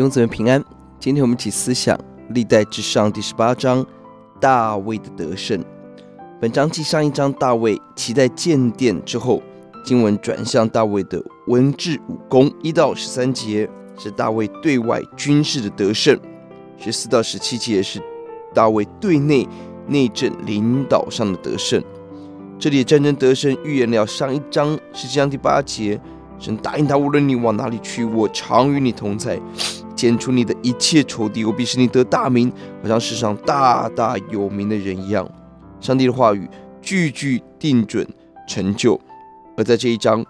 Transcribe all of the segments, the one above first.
弟兄姊妹平安，今天我们一起思想历代至上第十八章大卫的得胜。本章继上一章大卫期待建殿之后，经文转向大卫的文治武功，一到十三节是大卫对外军事的得胜，十四到十七节是大卫对内内政领导上的得胜。这里的战争得胜预言了上一章十七章第八节，神答应他，无论你往哪里去，我常与你同在。剪除你的一切仇敌，我必使你得大名，好像世上大大有名的人一样。上帝的话语句句定准成就。而在这一章，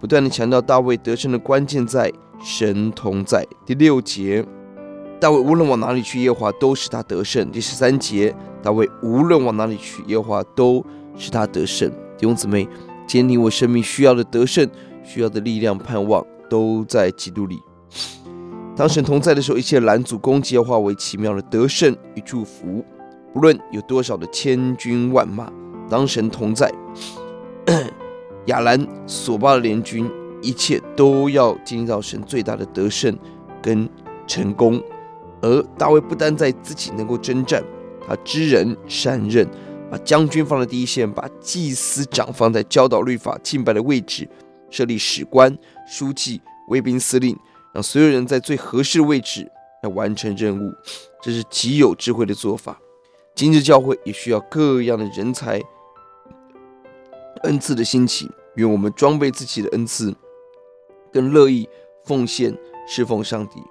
不断的强调大卫得胜的关键在神同在。第六节，大卫无论往哪里去，耶和华都使他得胜。第十三节，大卫无论往哪里去，耶和华都使他得胜。弟兄姊妹，坚定我生命需要的得胜，需要的力量、盼望，都在基督里。当神同在的时候，一切拦阻攻击要化为奇妙的得胜与祝福。不论有多少的千军万马，当神同在，亚兰索巴的联军，一切都要经历到神最大的得胜跟成功。而大卫不单在自己能够征战，他知人善任，把将军放在第一线，把祭司长放在教导律法敬拜的位置，设立史官、书记、卫兵司令。让所有人在最合适的位置来完成任务，这是极有智慧的做法。今日教会也需要各样的人才、恩赐的兴起，愿我们装备自己的恩赐，更乐意奉献侍奉上帝。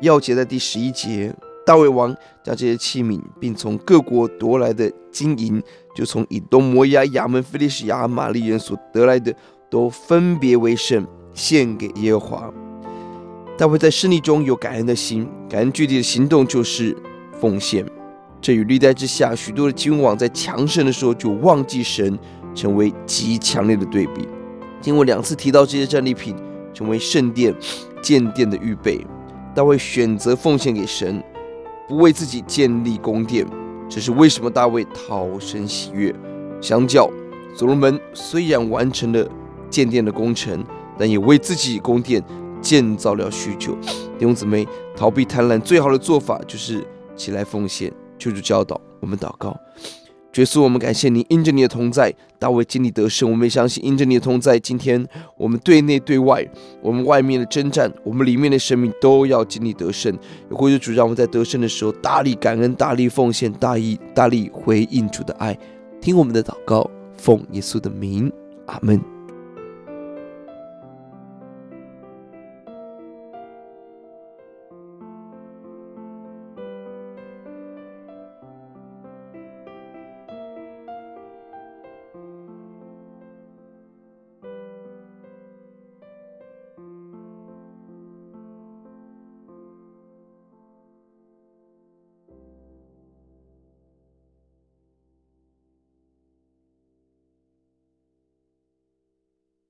要节在第十一节，大卫王将这些器皿，并从各国夺来的金银，就从以东、摩押、亚门、非利士、亚玛力人所得来的，都分别为圣，献给耶和华。大卫在胜利中有感恩的心，感恩具体的行动就是奉献。这与历代之下许多的君王在强盛的时候就忘记神，成为极强烈的对比。经过两次提到这些战利品，成为圣殿建殿的预备。大卫选择奉献给神，不为自己建立宫殿。这是为什么大卫讨神喜悦。相较所罗门虽然完成了建殿的工程，但也为自己宫殿。建造了许久，弟兄姊妹，逃避贪婪最好的做法就是起来奉献。求主教导我们祷告，耶稣，我们感谢你，因着你的同在，大卫经历得胜。我们也相信，因着你的同在，今天我们对内对外，我们外面的征战，我们里面的生命都要经历得胜。也或者主让我们在得胜的时候，大力感恩，大力奉献，大力大力回应主的爱。听我们的祷告，奉耶稣的名，阿门。